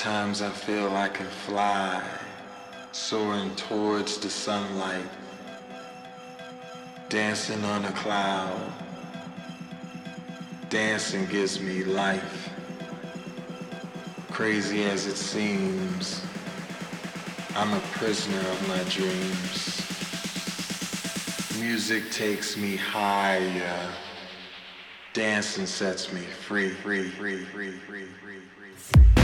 Sometimes I feel I can fly, soaring towards the sunlight, dancing on a cloud. Dancing gives me life. Crazy as it seems, I'm a prisoner of my dreams. Music takes me higher. Dancing sets me free, free, free, free, free. Dance.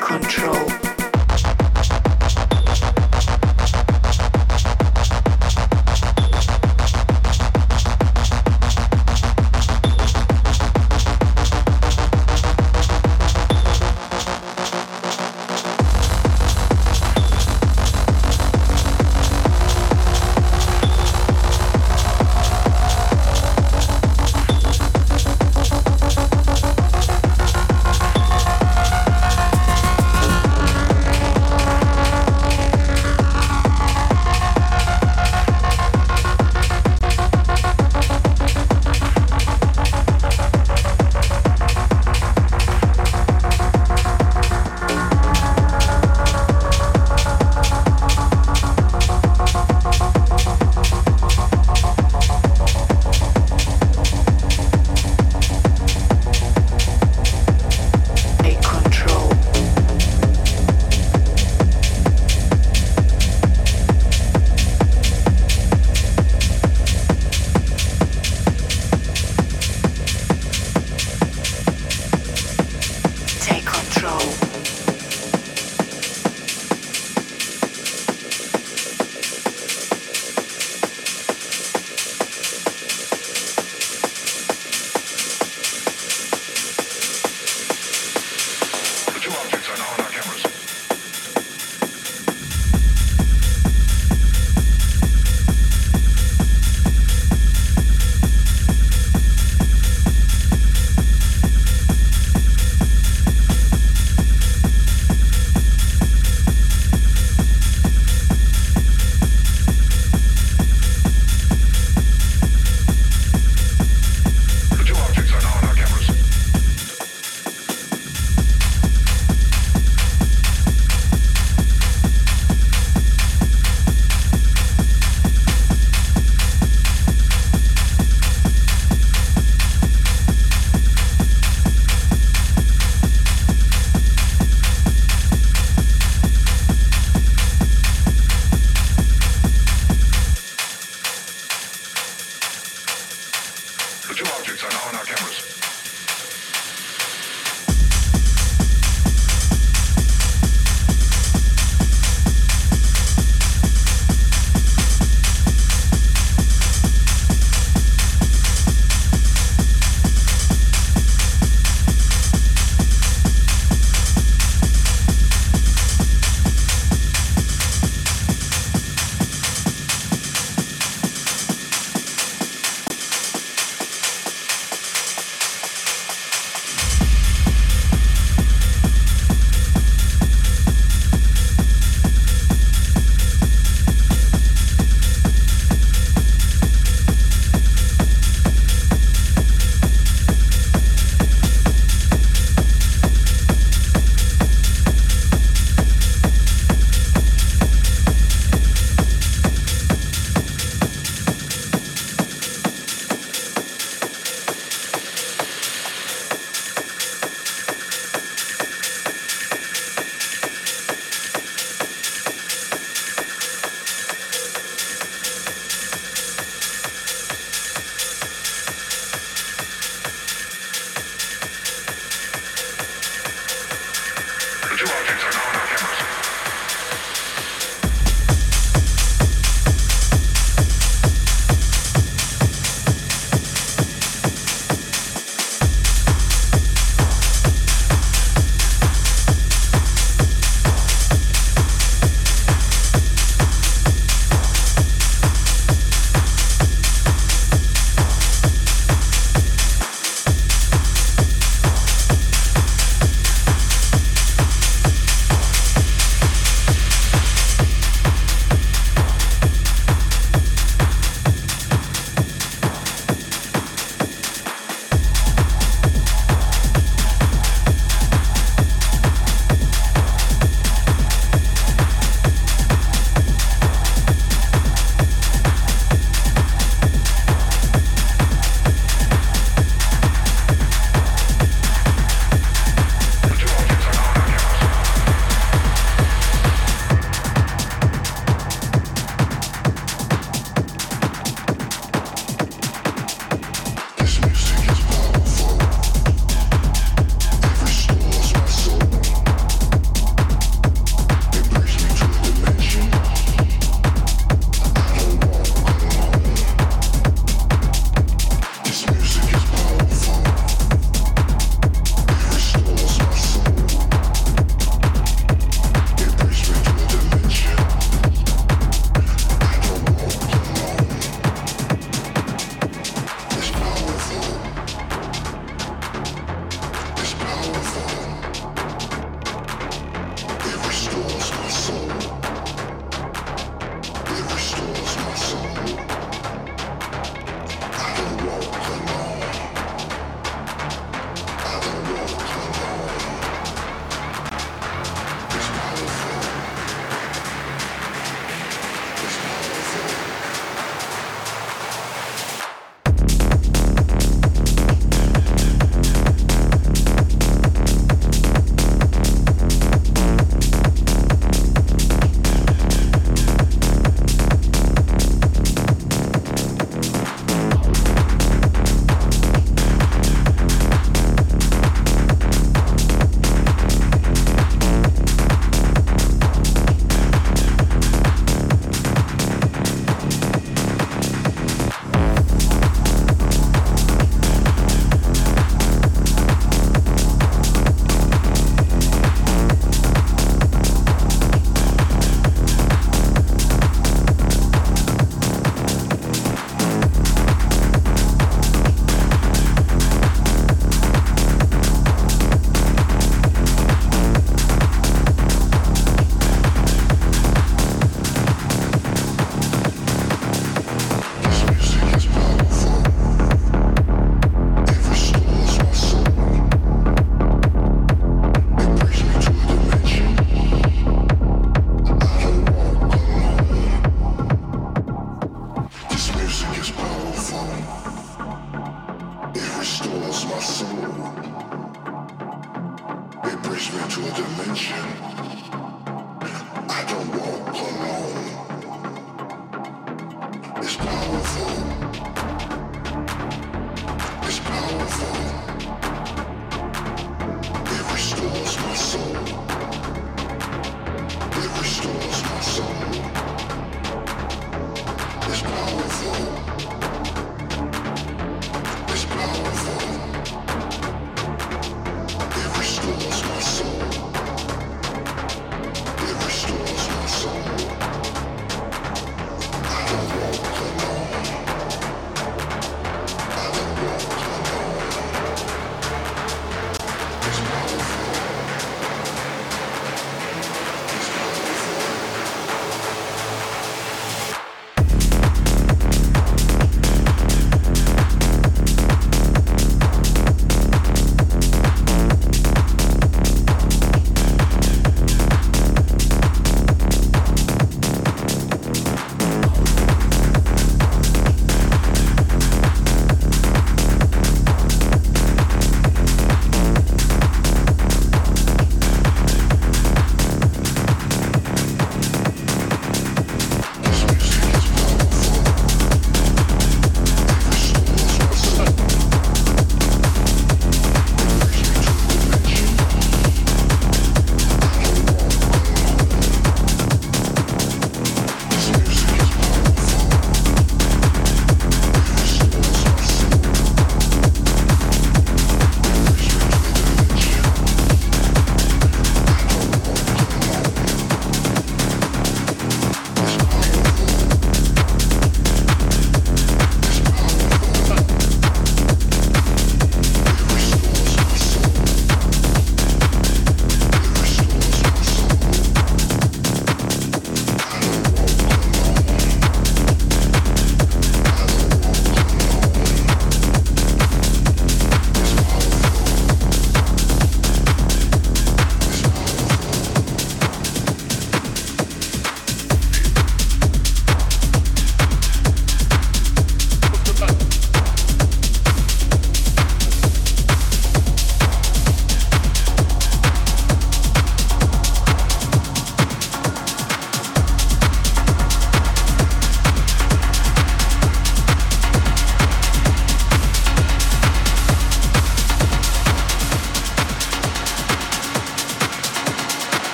control.